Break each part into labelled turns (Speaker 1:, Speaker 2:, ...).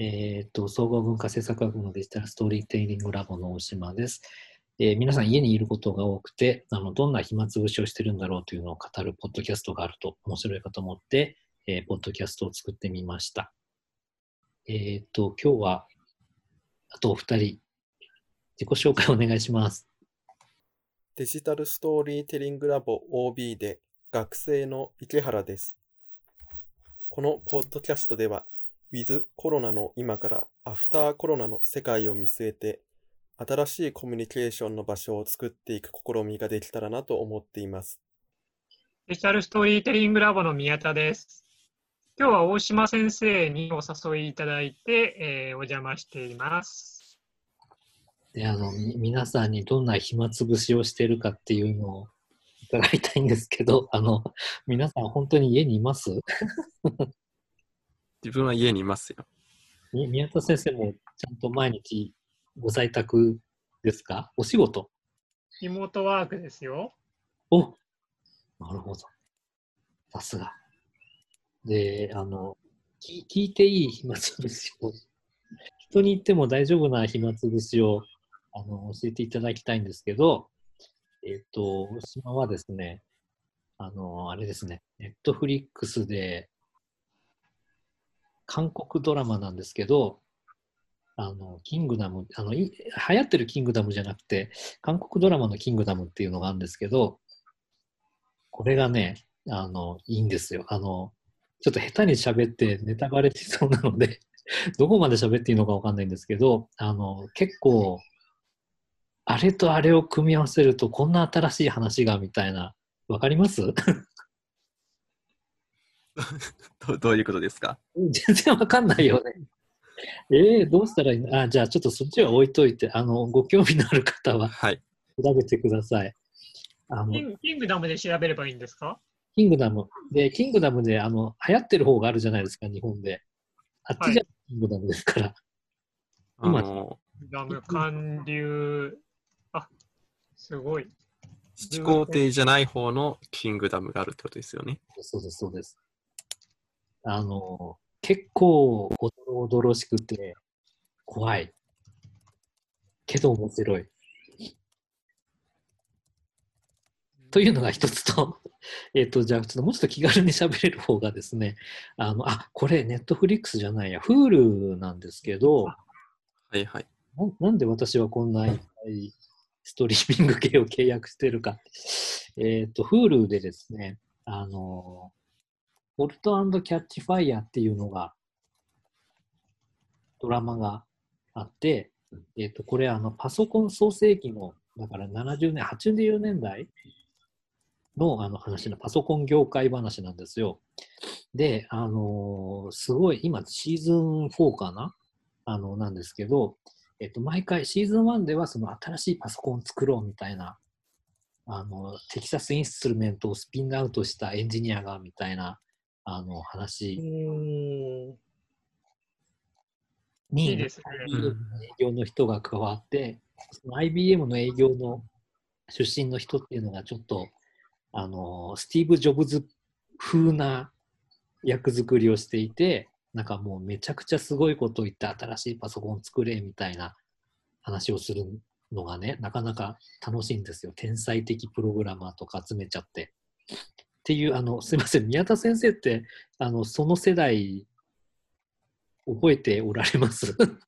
Speaker 1: えっ、と、総合文化制作学部のデジタルストーリーテイリングラボの大島です。えー皆さん家にいることが多くて、あの、どんな暇つぶしをしてるんだろうというのを語るポッドキャストがあると面白いかと思って、えーポッドキャストを作ってみました。えっ、と、今日は、あとお二人、自己紹介お願いします。
Speaker 2: デジタルストーリーテリングラボ OB で学生の池原です。このポッドキャストでは、With コロナの今からアフターコロナの世界を見据えて、新しいコミュニケーションの場所を作っていく試みができたらなと思っています。
Speaker 3: デジタルストーリーテリングラボの宮田です。今日は大島先生にお誘いいただいて、えーお邪魔しています。
Speaker 1: で、あの、み皆さんにどんな暇つぶしをしてるかっていうのを伺いたいんですけど、あの、皆さん本当に家にいます？
Speaker 4: 自分は家にいますよ。
Speaker 1: み宮田先生もちゃんと毎日ご在宅ですか？お仕事？
Speaker 3: リモートワークですよ。
Speaker 1: おなるほど。さすが。で、あの、聞聞いていい暇つぶしを、人に言っても大丈夫な暇つぶしをあの教えていただきたいんですけど、えっ、と、大島はですね、あの、あれですね、ネットフリックスで、韓国ドラマなんですけど、あの、キングダム、あの、流行ってるキングダムじゃなくて、韓国ドラマのキングダムっていうのがあるんですけど、これがね、あの、いいんですよ。あの、ちょっと下手に喋ってネタバレしそうなので、どこまで喋っていいのかわかんないんですけど、あの、結構、あれとあれを組み合わせるとこんな新しい話がみたいな、わかります？
Speaker 4: ど どういうことですか？
Speaker 1: 全然わかんないよね。えー、どうしたらいい？のあ、じゃあちょっとそっちは置いといて、あの、ご興味のある方は
Speaker 4: はい。
Speaker 1: 調べてください。あの
Speaker 3: キ、ンキングダムで調べればいいんですか？
Speaker 1: キングダム。で、キングダムで、あの、流行ってる方があるじゃないですか、日本で。あっちじゃ、キングダムですから。今
Speaker 4: あの、
Speaker 3: ダム韓流。あ、すごい。
Speaker 4: 七皇帝じゃない方のキングダムがあるってことですよね。
Speaker 1: そうです、そうです。あの、結構、おどろおどろしくて、怖い。けど面白い。というのが一つと、えっと、じゃあ、ちょっともうちょっと気軽に喋れる方がですね、あの、あ、これ、ネットフリックスじゃないや、Hulu なんですけど、
Speaker 4: はいはい。
Speaker 1: ななんで私はこんないっぱいストリーミング系を契約してるか。えっ、と、Hulu でですね、あの、ボルトキャッチファイヤーっていうのが、ドラマがあって、えっ、と、これあの、パソコン創世期の、だから70年、80年代のあの話のパソコン業界話なんですよ。で、あのすごい、今シーズン4かな？あの、なんですけど、えっと、毎回シーズン1ではその新しいパソコンを作ろうみたいな、あの、テキサスインストゥルメントをスピンアウトしたエンジニアがみたいな、あの、話
Speaker 3: い
Speaker 1: に、
Speaker 3: いですね。
Speaker 1: IBM の営業の人が加わって、その IBM の営業の出身の人っていうのがちょっと、あの、スティーブ・ジョブズ風な役作りをしていて、なんかもうめちゃくちゃすごいことを言って新しいパソコン作れみたいな話をするのがね、なかなか楽しいんですよ。天才的プログラマーとか集めちゃって。っていう、あの、すいません、宮田先生って、あの、その世代、覚えておられます？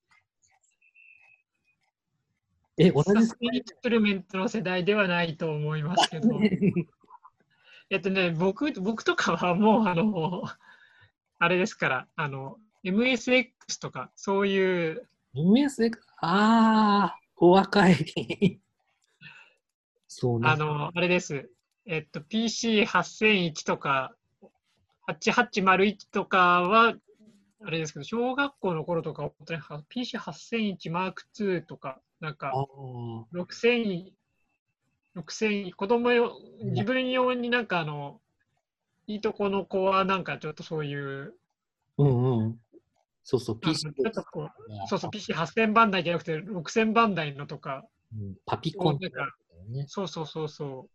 Speaker 1: え、同じ
Speaker 3: サスインストゥルメントの世代ではないと思いますけど。えっとね、僕僕とかはもう、あの、あれですから、あの、MSX とか、そういう、
Speaker 1: MS、ああ、お若い。そうね。
Speaker 3: あの、あれです。えっと、PC8001 とか、8801とかは、あれですけど、小学校の頃とか、本当には PC8001 マーク2とか、なんか
Speaker 1: あ、ー。
Speaker 3: 6000、6000、子供用、自分用になんかあの、いいとこの子はなんかちょっとそういう、
Speaker 1: うんうん。そうそう、PC
Speaker 3: ちょっとこう、そうそう、PC8000 番台じゃなくて6000番台のとか、
Speaker 1: うんパピコンって
Speaker 3: なんか
Speaker 1: ね。
Speaker 3: そうそうそうそ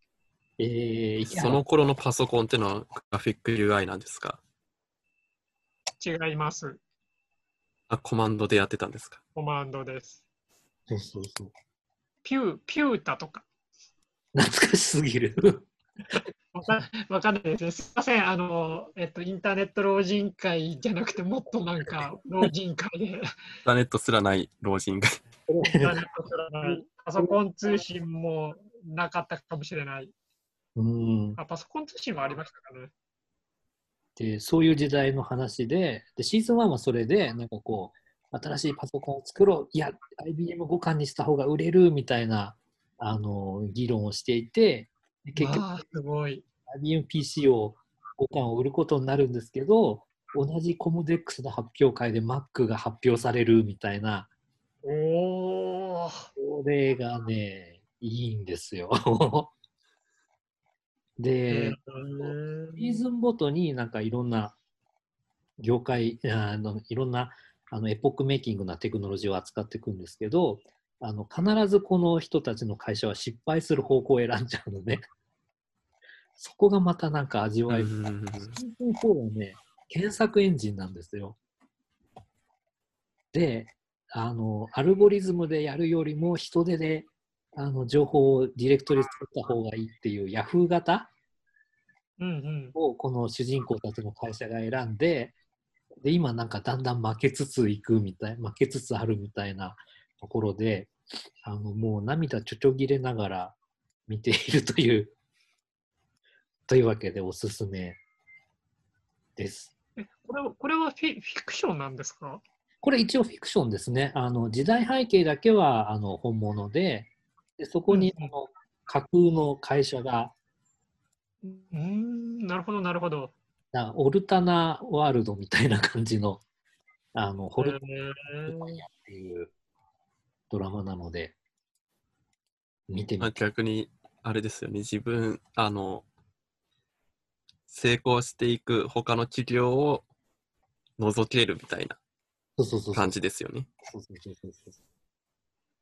Speaker 1: えー、
Speaker 4: その頃のパソコンってのはグラフィック UI なんですか？
Speaker 3: う、違います。
Speaker 4: あ、コマンドでやってたんですか？
Speaker 3: コマンドです。
Speaker 1: そうそうそう。
Speaker 3: ピュー、ピュータとか。
Speaker 1: 懐かしすぎる。
Speaker 3: わかわかんないですね。すいません。あの、えっと、インターネット老人会じゃなくて、もっとなんか、老人会で、
Speaker 4: インターネットすらない老人が。
Speaker 3: インターネットすらないパソコン通信もなかったかもしれない。
Speaker 1: うん。
Speaker 3: あ、パソコン通信はありましたかね。
Speaker 1: で、そういう時代の話で、で、シーズン1はそれで、なんかこう、新しいパソコンを作ろう、いや、IBM 互換にした方が売れるみたいな、あの、議論をしていて、で結局、
Speaker 3: ああ、すごい。
Speaker 1: IBM PC を互換を売ることになるんですけど、同じコムデックスの発表会で Mac が発表されるみたいな、
Speaker 3: おお。
Speaker 1: これがね、いいんですよ。で、シーズンごとになんかいろんな業界、あのいろんなあのエポックメイキングなテクノロジーを扱っていくんですけど、あの必ずこの人たちの会社は失敗する方向を選んじゃうのね。そこがまたなんか味わい深い。
Speaker 4: うん
Speaker 1: シーズン4はね、検索エンジンなんですよ。で、あの、アルゴリズムでやるよりも人手であの情報をディレクトリ作った方がいいっていう Yahoo 型？
Speaker 3: うんうん。
Speaker 1: をこの主人公たちの会社が選んで、で、今なんかだんだん負けつついくみたい、負けつつあるみたいなところで、あの、もう涙ちょちょぎれながら見ているという、というわけでおすすめです。
Speaker 3: え、これは、これはフィフィクションなんですか？
Speaker 1: これ一応フィクションですね。あの時代背景だけはあの本物で、でそこに
Speaker 3: うん
Speaker 1: あの架空の会社が、
Speaker 3: うーん、なるほど、なるほど。
Speaker 1: なオルタナワールドみたいな感じの、あのホルタナっていうドラマなので、見てみ
Speaker 4: まあ、逆に、あれですよね、自分、あの、成功していく他の企業を覗けるみたいな
Speaker 1: そうそうそうそう
Speaker 4: 感じですよね。
Speaker 1: そうそうそうそう。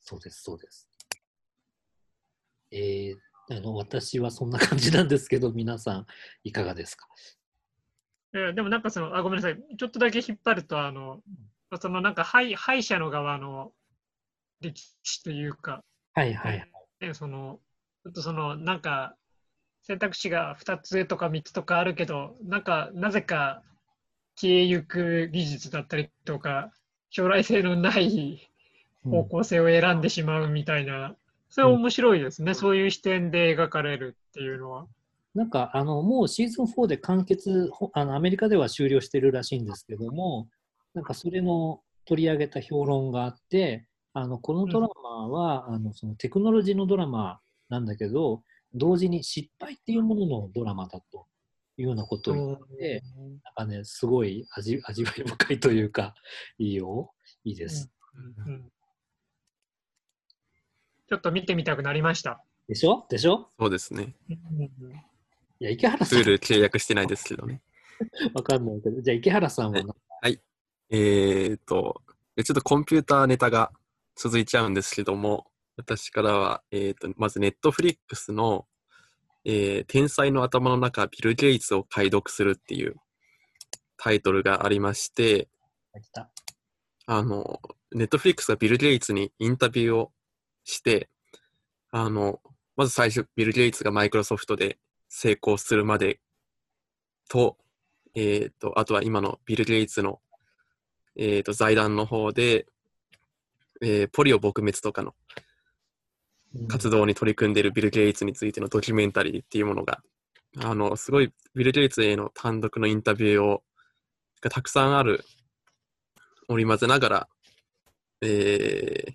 Speaker 1: そうです、そうです。えー、あの私はそんな感じなんですけど、皆さんいかがですか？
Speaker 3: えーでもなんかその、あ、ごめんなさい。ちょっとだけ引っ張ると、あの、そのなんか敗敗者の側の歴史というか、
Speaker 1: はいはいはい。
Speaker 3: ね、その、ちょっとその、なんか、選択肢が2つとか3つとかあるけど、なんか、なぜか消えゆく技術だったりとか、将来性のない方向性を選んでしまうみたいな、それは面白いですね、そういう視点で描かれるっていうのは。
Speaker 1: なんかあのもうシーズン4で完結ほあのアメリカでは終了してるらしいんですけどもなんかそれの取り上げた評論があってあのこのドラマは、あのそのテクノロジーのドラマなんだけど同時に失敗っていうもののドラマだというようなことを言ってなんかねすごい味味わい深いというかいいよ。いいです、
Speaker 3: うんちょっと見てみたくなりました。
Speaker 1: でしょ？でしょ？
Speaker 4: そうですね。
Speaker 1: いや池原さん。
Speaker 4: ツール契約してないですけどね。
Speaker 1: わかんないけど。じゃあ池原さんは？な
Speaker 4: えーと、ちょっとコンピューターネタが続いちゃうんですけども、私からは、えーと、まずネットフリックスの、えー天才の頭の中、ビル・ゲイツを解読するっていうタイトルがありまして、あの、ネットフリックスがビル・ゲイツにインタビューをして、あの、まず最初、ビル・ゲイツがマイクロソフトで成功するまでと、えっ、と、あとは今のビル・ゲイツの、えっ、と、財団の方で、えーポリオ撲滅とかの活動に取り組んでいるビル・ゲイツについてのドキュメンタリーっていうものが、あの、すごいビル・ゲイツへの単独のインタビューを、がたくさんある、織り交ぜながら、えー、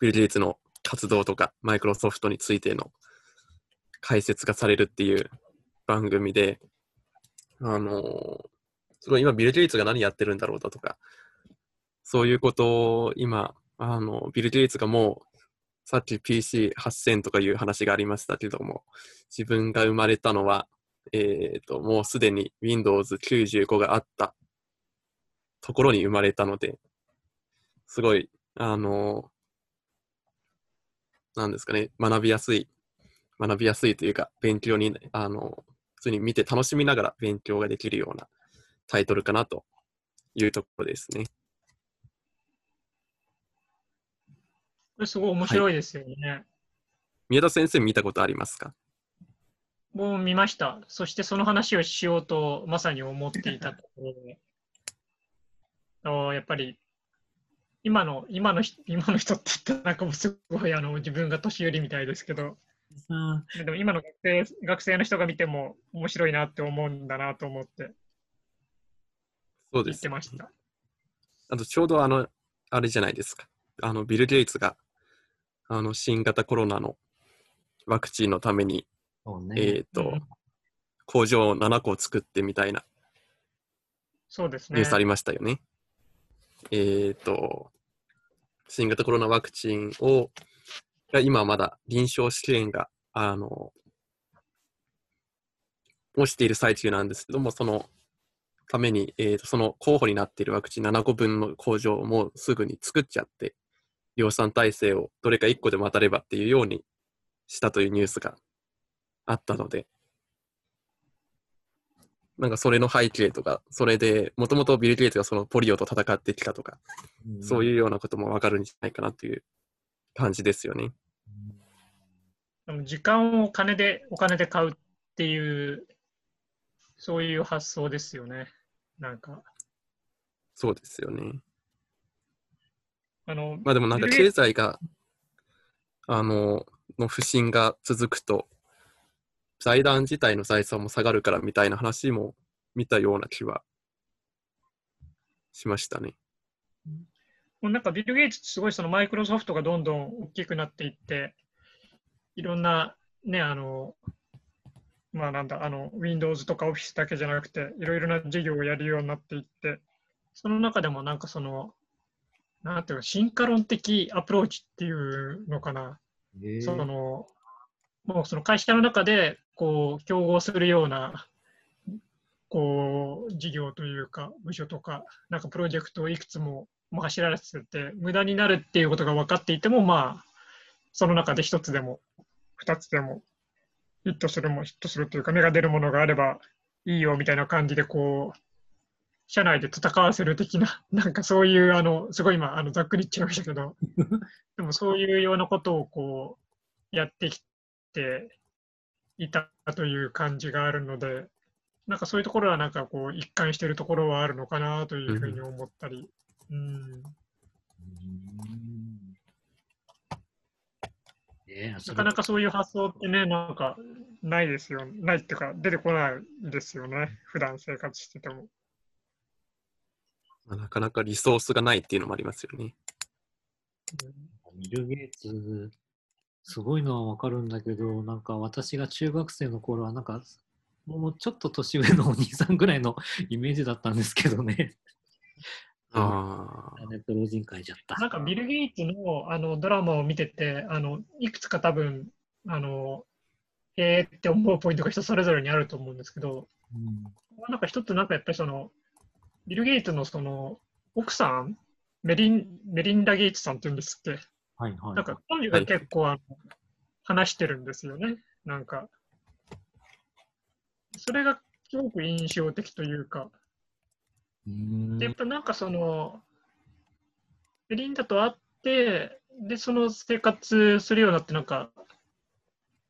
Speaker 4: ビル・ゲイツの活動とか、マイクロソフトについての解説がされるっていう番組で、あのーすごい今ビル・ゲイツが何やってるんだろうだとか、そういうことを今、あの、ビル・ゲイツがもう、さっき PC8000 とかいう話がありましたけども、自分が生まれたのは、えっ、と、もうすでに Windows 95があったところに生まれたので、すごい、あのなんですかね、学びやすい、学びやすいというか、勉強に、あの、普通に見て楽しみながら勉強ができるようなタイトルかなというところですね。
Speaker 3: これすごい面白いですよね。
Speaker 4: はい、宮田先生見たことありますか？
Speaker 3: もう見ました。そしてその話をしようとまさに思っていたところで。やっぱり今の今の人今の人って言ったらなんかもうすごいあの自分が年寄りみたいですけど、
Speaker 1: さ
Speaker 3: でも今の学生学生の人が見ても面白いなって思うんだなと思って
Speaker 4: そうです
Speaker 3: てました。
Speaker 4: あとちょうどあの、あれじゃないですか。あの、ビル・ゲイツが、あの、新型コロナのワクチンのために、
Speaker 1: そうね。
Speaker 4: えっ、と、
Speaker 3: うん
Speaker 4: 工場を7個作ってみたいな
Speaker 3: そうですね
Speaker 4: ニュースあ。りましたよね。えっ、と、新型コロナワクチンを、今まだ臨床試験が、あの、をしている最中なんですけども、そのために、えーとその候補になっているワクチン7個分の工場をもうすぐに作っちゃって、量産体制をどれか1個でも当たればっていうようにしたというニュースがあったので、なんかそれの背景とか、それで、もともとビル・ゲイツがそのポリオと戦ってきたとか、そう
Speaker 1: い
Speaker 4: いうようなこともわかるんじゃないかなという感じですよね。
Speaker 3: でも時間を金でお金で買うっていう、そういう発想ですよね。なんか、
Speaker 4: そうですよね。
Speaker 3: あの、
Speaker 4: まあでもなんか経済が、あの、の不振が続くと、財団自体の財産も下がるからみたいな話も見たような気はしましたね。
Speaker 3: もうなんかビル・ゲイツってすごいそのマイクロソフトがどんどん大きくなっていって、いろんなね、あの、まあなんだ、あの、Windows とか Office だけじゃなくて、いろいろな事業をやるようになっていって、その中でもなんかその、なんていうか、進化論的アプローチっていうのかな、
Speaker 1: えー
Speaker 3: その、もうその会社の中で、こう、競合するような、こう、事業というか、部署とか、なんかプロジェクトをいくつも走らせて、無駄になるっていうことが分かっていても、まあ、その中で一つでも、二つでも、ヒットするも、ヒットするというか、芽が出るものがあればいいよみたいな感じで、こう、社内で戦わせる的な、なんかそういう、あの、すごい今、あのざっくり言っちゃいましたけど、でもそういうようなことをこう、やってきていたという感じがあるので、なんかそういうところはなんかこう、一貫しているところはあるのかなというふうに思ったり、うん、なかなかそういう発想ってね、なんかないですよ。ないっていうか、出てこないですよね。普段生活してても。
Speaker 4: まあなかなかリソースがないっていうのもありますよね。
Speaker 1: ビル・ゲイツ、すごいのはわかるんだけど、なんか私が中学生の頃は、なんか、もうちょっと年上のお兄さんぐらいの イメージだったんですけどね。
Speaker 4: ああ、
Speaker 1: ネット老人会じゃった。
Speaker 3: なんかビル・ゲイツのあのドラマを見てて、あのいくつか多分、あの、へーって思うポイントが人それぞれにあると思うんですけど、
Speaker 1: うん
Speaker 3: なんか一つ、なんかやっぱりその、ビル・ゲイツのその奥さん、メリンメリンダ・ゲイツさんっていうんですっけ、
Speaker 1: はいはい。
Speaker 3: なんか彼女が結構あの話してるんですよね、なんか。それがすごく印象的というか、
Speaker 1: うん
Speaker 3: でやっぱなんかその、メリンダと会って、で、その生活するようになって、なんか、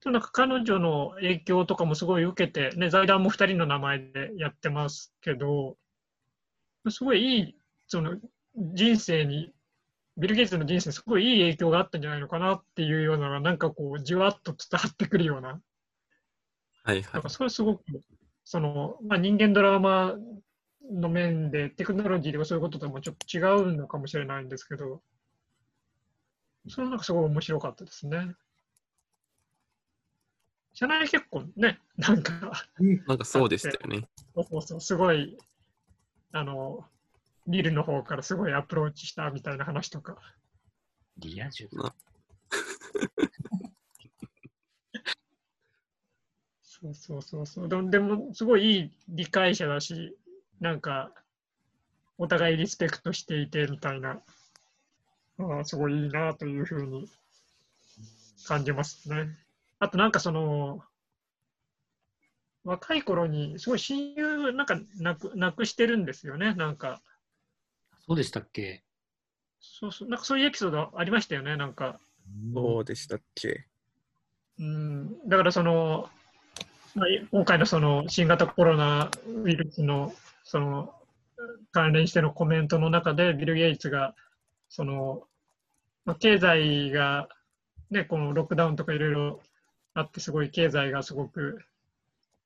Speaker 3: なんか彼女の影響とかもすごい受けて、ね、財団も2人の名前でやってますけど、すごいいい、その人生に、ビル・ゲイツの人生にすごいいい影響があったんじゃないのかなっていうようなのが、なんかこう、じわっと伝わってくるような、
Speaker 4: はいはい
Speaker 3: なんか。それすごく、その、まあ、人間ドラマの面で、テクノロジーとかそういうことともちょっと違うのかもしれないんですけど、それなんかすごい面白かったですね。社内結婚ね、なんか、
Speaker 4: なんかそうでしたよね。
Speaker 3: そうそうすごい、あの、ビルの方からすごいアプローチしたみたいな話とか、
Speaker 1: リア充。
Speaker 3: そうそうそうそう。でも、でもすごいいい理解者だし、なんか、お互いリスペクトしていてみたいな、ああすごいいいなというふうに感じますね。あとなんかその、若い頃にすごい親友なんかなくなくしてるんですよね、なんか。
Speaker 1: そうでしたっけ？
Speaker 3: そうそう、なんかそういうエピソードありましたよね、なんか。
Speaker 4: そうでしたっけ？
Speaker 3: うん、だからその、まあ、今回のその新型コロナウイルスのその関連してのコメントの中で、ビル・ゲイツが、その、まあ、経済が、ね、このロックダウンとかいろいろあって、すごい経済がすごく、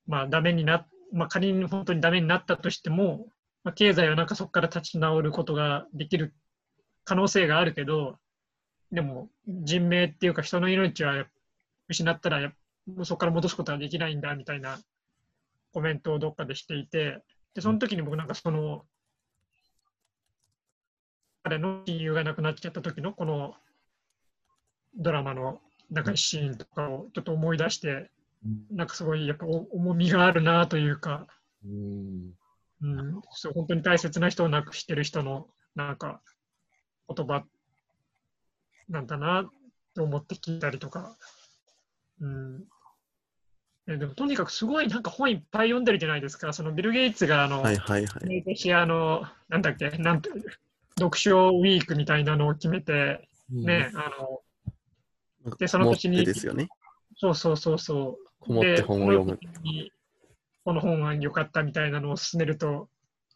Speaker 3: まあ、ダメになっ、まあ、仮に本当にダメになったとしても、まあ、経済はなんかそこから立ち直ることができる可能性があるけど、でも人命っていうか人の命は失ったらやもうそこから戻すことはできないんだみたいなコメントをどっかでしていて、でその時に僕なんかその彼の親友が亡くなっちゃった時のこのドラマのなんかシーンとかをちょっと思い出して、なんかすごいやっぱお重みがあるなというか、
Speaker 1: うん
Speaker 3: うん、そう本当に大切な人を亡くしてる人のなんか言葉なんだなと思って聞いたりとか、うん、えでもとにかくすごいなんか本いっぱい読んでるじゃないですか、そのビル・ゲイツがあの、
Speaker 4: はいはいはい。
Speaker 3: 毎年あの、なんだっけ、なんて読書ウィークみたいなのを決めて、ね、あの、でその年に
Speaker 4: てですよね。
Speaker 3: そうそうそうそう、
Speaker 4: こもって本を読む。
Speaker 3: でこの本は良かったみたいなのを勧めると、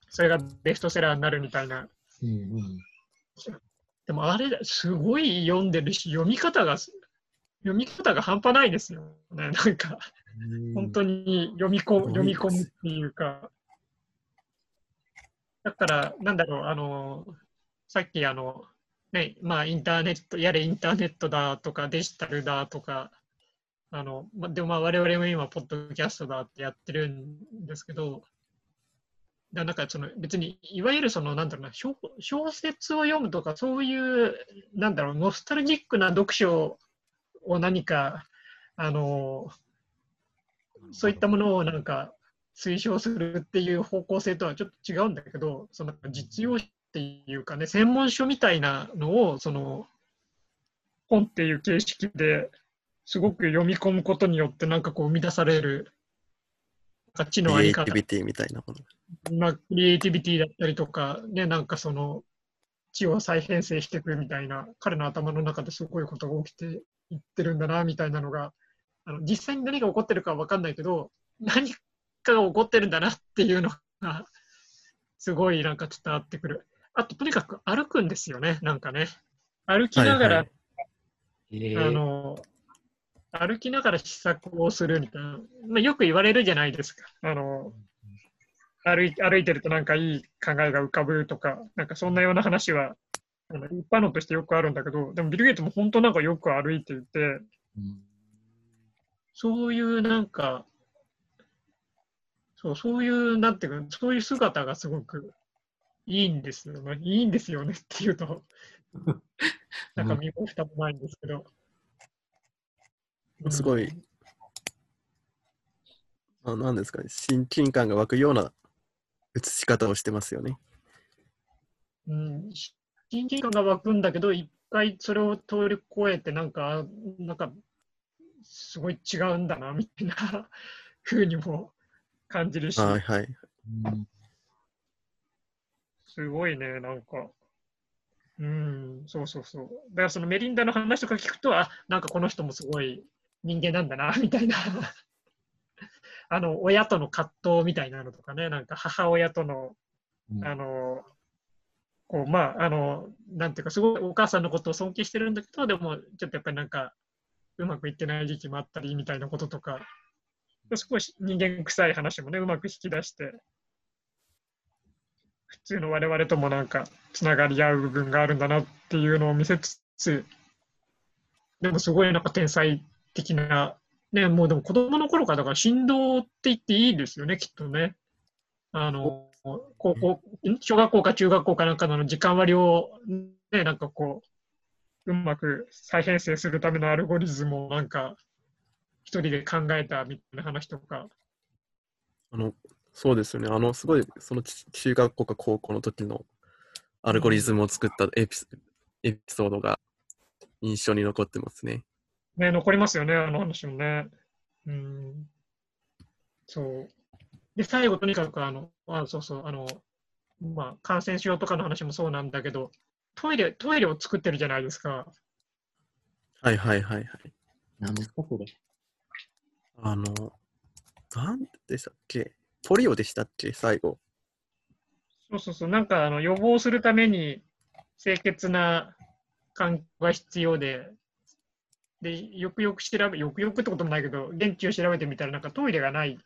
Speaker 3: それがベストセラーになるみたいな。
Speaker 1: うんうん
Speaker 3: でもあれ、すごい読んでるし、読み方が、読み方が半端ないですよね。なんか、本当に読み込む読み込むっていうか。だから、なんだろう、あの、さっきあの、ね、まあインターネット、やれインターネットだとかデジタルだとか、あの、ま、でもまあ我々も今、ポッドキャストだってやってるんですけど、だなんかその別にいわゆるそのなんだろうな小小説を読むとかそういうなんだろうノスタルジックな読書を何かあのそういったものをなんか推奨するっていう方向性とはちょっと違うんだけどその実用っていうかね専門書みたいなのをその本っていう形式ですごく読み込むことによってなんかこう生み出されるなんか知
Speaker 4: ク
Speaker 3: のあり方
Speaker 4: リエイティビティみたいなもの。
Speaker 3: まあ、クリエイティビティだったりとか、ね、なんかその、知を再編成していくみたいな、彼の頭の中ですごいことが起きていってるんだな、みたいなのが、あの実際に何が起こってるかは分かんないけど、何かが起こってるんだなっていうのが、すごいなんか伝わってくる。あと、とにかく歩くんですよね、なんかね。歩きながら、
Speaker 4: はい
Speaker 1: え
Speaker 3: あの、歩きながら試作をするみたいな、まあ、よく言われるじゃないですか。あの歩い歩いてるとなんかいい考えが浮かぶとか、なんかそんなような話はあの一般論としてよくあるんだけど、でもビル・ゲイツも本当なんかよく歩いていて、そういうなんか、そうそういう、なんていうか、そういう姿がすごくいいんですよね。いいんですよねっていうと、なんか身も蓋もないんですけど。
Speaker 4: すごい、あなんですかね、親近感が湧くような映し方をしてますよね。
Speaker 3: うん、親近感が湧くんだけど、一回それを通り越えて、なんか、なんか、すごい違うんだな、みたいな 風にも感じるし、
Speaker 4: はいはい。
Speaker 3: すごいね、なんか、うん、そうそうそう。だからそのメリンダの話とか聞くと、あ、なんかこの人もすごい人間なんだな、みたいな。あの、親との葛藤みたいなのとかね、なんか母親とのあの、こう、まあ、あの、なんていうか、すごいお母さんのことを尊敬してるんだけど、でも、ちょっとやっぱりなんか、うまくいってない時期もあったりみたいなこととか、少し人間臭い話もね、うまく引き出して、普通の我々ともなんか、つながり合う部分があるんだなっていうのを見せつつ、でもすごいなんか天才的な、ね、もうでも子供の頃からだから振動って言っていいですよね、きっとね。あの、高校、小学校か中学校かなんかの時間割を、ね、なんかこう、うまく再編成するためのアルゴリズムをなんか、一人で考えたみたいな話とか、
Speaker 4: あの、そうですよね。あの、すごい、その中学校か高校の時のアルゴリズムを作ったエピ,、エピソードが印象に残ってますね。
Speaker 3: ね、残りますよね、あの話もね。うん。そう。で、最後、とにかく、あの、あそうそう、あの、まあ、感染症とかの話もそうなんだけど、トイレ、トイレを作ってるじゃないですか。
Speaker 4: はいはいはいはい。
Speaker 1: 何ですか、これ。
Speaker 4: あの、なんでしたっけ？ポリオでしたっけ？最後。
Speaker 3: そうそうそう、なんかあの予防するために清潔な環境が必要で、で、よくよく調べ、よくよくってこともないけど、現地を調べてみたら、なんかトイレがない。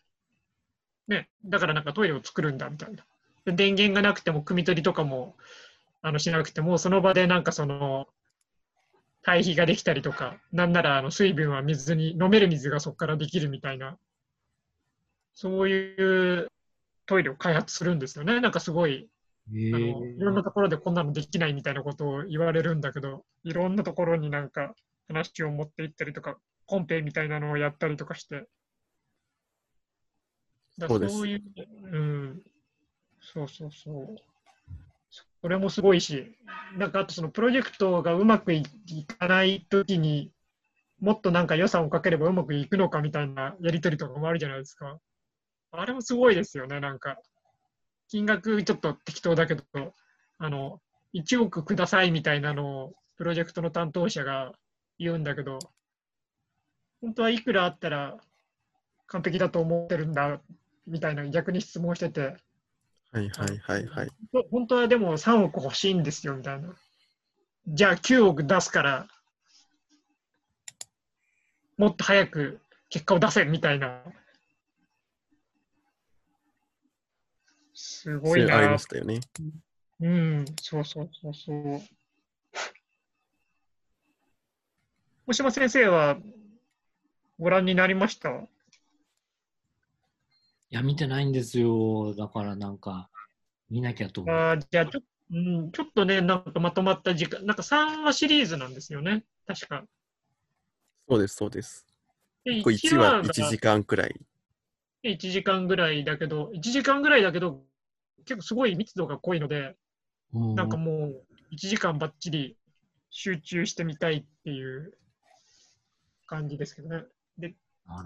Speaker 3: ね、だからなんかトイレを作るんだみたいな。で電源がなくても、汲み取りとかもあのしなくても、その場でなんかその、堆肥ができたりとか、なんならあの水分は水に、飲める水がそこからできるみたいな、そういうトイレを開発するんですよね。なんかすごい、
Speaker 1: え
Speaker 3: あのいろんなところでこんなのできないみたいなことを言われるんだけど、いろんなところになんか話を持って行ったりとか、コンペみたいなのをやったりとかして。だ
Speaker 4: そうです
Speaker 3: そういう、うん、そうそうそう。それもすごいし、なんかあとそのプロジェクトがうまくいいかないときにもっとなんか予算をかければうまくいくのかみたいなやりとりとかもあるじゃないですか。あれもすごいですよね、なんか。金額ちょっと適当だけど、あの、1億くださいみたいなのをプロジェクトの担当者が言うんだけど、本当はいくらあったら完璧だと思ってるんだみたいな逆に質問してて、
Speaker 4: はいはいはいはい。
Speaker 3: ほ本当はでも3億欲しいんですよみたいな。じゃあ9億出すから、もっと早く結果を出せみたいな。すごいな
Speaker 4: ありま。したよね。
Speaker 3: うん、そうそうそうそう。大島先生はご覧になりました？
Speaker 1: いや、見てないんですよ。だからなんか、見なきゃと思う。
Speaker 3: あーじゃあちょ,、うん、ちょっとね、なんかまとまった時間、なんか3話シリーズなんですよね、確か。
Speaker 4: そうですそうです。
Speaker 3: で
Speaker 4: これ1話
Speaker 3: が
Speaker 4: 1時間くらい。
Speaker 3: 1時間ぐらいだけど、1時間ぐらいだけど、結構すごい密度が濃いので、
Speaker 1: う
Speaker 3: なんかもう1時間ばっちり集中してみたいっていう感じですけどね。で、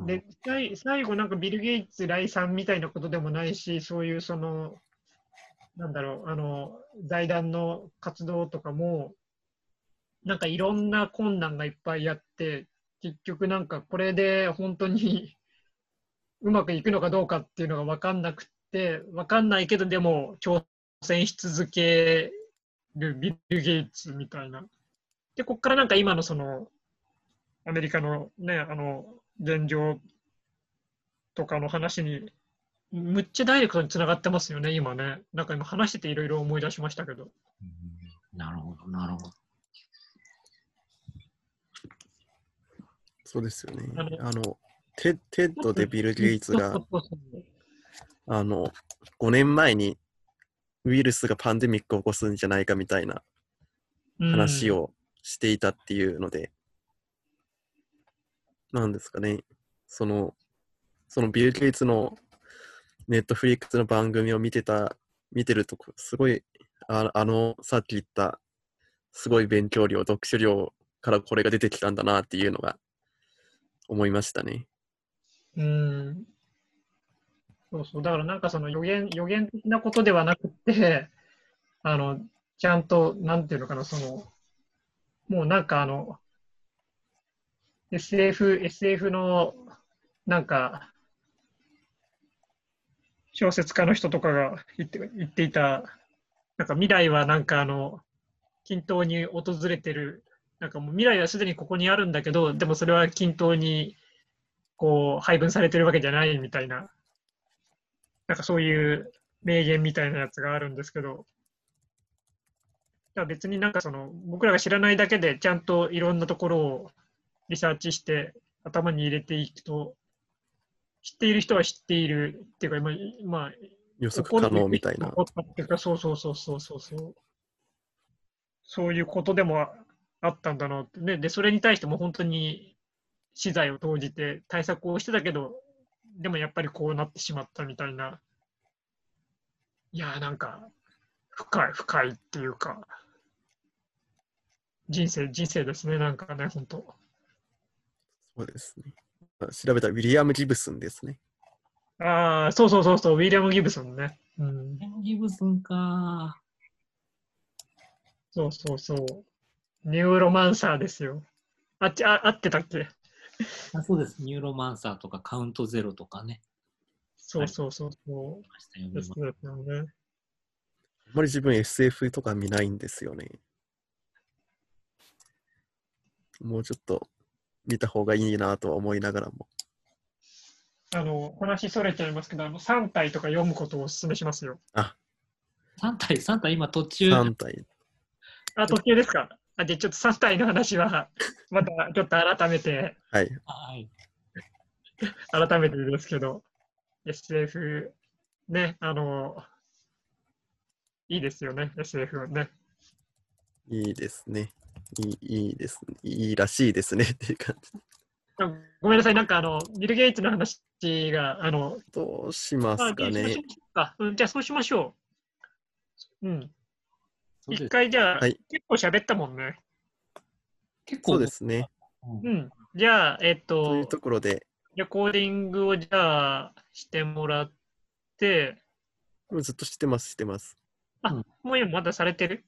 Speaker 3: で最最後なんかビル・ゲイツ来賛みたいなことでもないし、そういうその、なんだろう、あの、財団の活動とかも、なんかいろんな困難がいっぱいあって、結局なんかこれで本当に うまくいくのかどうかっていうのが分かんなくて、分かんないけどでも挑戦し続けるビル・ゲイツみたいな。で、こっからなんか今のその、アメリカのね、あの、現状とかの話に、むっちゃダイレクトにつながってますよね、今ね。なんか今話してていろいろ思い出しましたけど。
Speaker 1: うんなるほど、なるほど。
Speaker 4: そうですよね。
Speaker 3: あの
Speaker 4: あの、テテッドでビル・ゲイツがあの、5年前にウイルスがパンデミックを起こすんじゃないかみたいな話。をしていたっていうので、なんですかね、その、そのビル・ゲイツのネットフリックスの番組を見てた、見てると、すごい、ああの、さっき言った、すごい勉強量、読書量からこれが出てきたんだなっていうのが思いましたね。
Speaker 3: うん。うんそうそう。だからなんかその予言、予言的なことではなくて、あの、ちゃんと、なんていうのかな、その、もうなんかあの、SF、SF の、なんか、小説家の人とかが言って言っていた、なんか未来はなんかあの、均等に訪れてる、なんかもう未来はすでにここにあるんだけど、でもそれは均等にこう配分されてるわけじゃないみたいな、なんかそういう名言みたいなやつがあるんですけど、だ別になんかその僕らが知らないだけでちゃんといろんなところをリサーチして頭に入れていくと、知っている人は知っているっていうか、まあ、まあ、
Speaker 4: 予測可能みたいな
Speaker 3: 起。こったっていうか、そうそうそうそうそうそう。そういうことでもああったんだなってね。で、それに対しても本当に資材を投じて対策をしてたけど、でもやっぱりこうなってしまったみたいな。いやーなんか、深い、深いっていうか、人生、人生ですね、なんかね、本当。
Speaker 4: そうですね。調べたらウィリアム・ギブスンですね。
Speaker 3: ああ、そうそうそうそう、ウィリアム・ギブソンね。うん。
Speaker 1: ギブソンか。
Speaker 3: そうそうそう。ニューロマンサーですよ。あっち、あ合ってたっけ？
Speaker 1: あそうです。ニューロマンサーとかカウントゼロとかね。
Speaker 3: そうそうそうそう。
Speaker 4: あんまり自分 SF とか見ないんですよね。もうちょっと見た方がいいなとは思いながらも。
Speaker 3: あの、話それちゃいますけど、あの3体とか読むことをお勧めしますよ。
Speaker 1: 3体、3体今途中、
Speaker 4: 3体。
Speaker 3: あ、途中ですか？あ、で、ちょっと3体の話は、またちょっと改めて、
Speaker 4: はい。
Speaker 1: はい。
Speaker 3: 改めてですけど、SF、ね、あの、いいですよね、SF ね。
Speaker 4: いいですね。いいいいですね。いいらしいですねっていう感じ。
Speaker 3: あごめんなさい、なんかあの、ビル・ゲイツの話が、あの、
Speaker 4: どうします
Speaker 3: あ
Speaker 4: かね
Speaker 3: じゃあそうし。ましょうかうん、じゃあそうしましょう。うん。一回じゃあ、
Speaker 4: はい
Speaker 3: 結構喋ったもんね。
Speaker 1: 結構
Speaker 4: そうですね。
Speaker 1: うん
Speaker 3: うん。じゃあ、えっと
Speaker 4: という、ところで、
Speaker 3: レコーディングをじゃあしてもらって、
Speaker 4: ずっとしてます、してます。
Speaker 3: もう今まだされてる？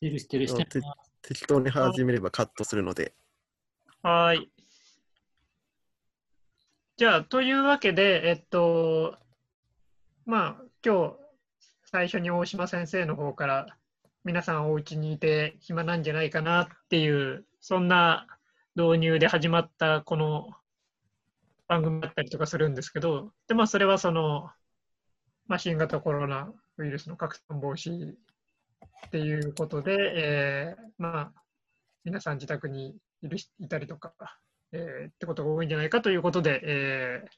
Speaker 1: してるしてるして
Speaker 4: て
Speaker 1: る。
Speaker 4: 適当に始めればカットするので。
Speaker 3: はい。じゃあ、というわけで、えっと、まあ、今日、最初に大島先生の方から、皆さんお家にいて暇なんじゃないかなっていう、そんな導入で始まったこの番組だったりとかするんですけど、で、まあ、それはその、まあ、新型コロナウイルスの拡散防止っていうことで、えーまあ、皆さん自宅にいるいたりとか、えーってことが多いんじゃないかということで、えー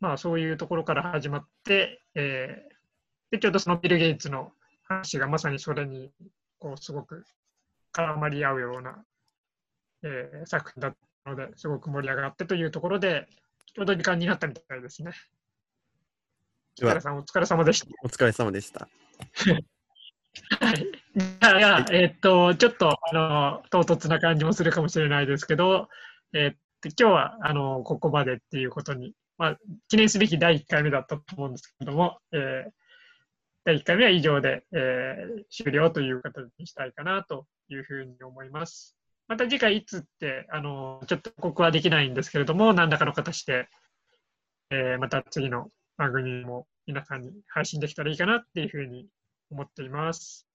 Speaker 3: まあ、そういうところから始まって、えーでちょうどそのビル・ゲイツの話がまさにそれにこうすごく絡まり合うような、えー作品だったのですごく盛り上がってというところでちょうど時間になったみたいですね。
Speaker 4: では
Speaker 3: 北さんお疲れ様でした。
Speaker 4: お疲れ様でした。
Speaker 3: はい。じゃあ、じゃあえーっと、ちょっと、あの、唐突な感じもするかもしれないですけど、えーっと、今日は、あの、ここまでっていうことに、まあ、記念すべき第1回目だったと思うんですけども、えー第1回目は以上で、えー終了という形にしたいかなというふうに思います。また次回いつって、あの、ちょっと告はできないんですけれども、何らかの形で、えーまた次の番組も皆さんに配信できたらいいかなっていうふうに思っています。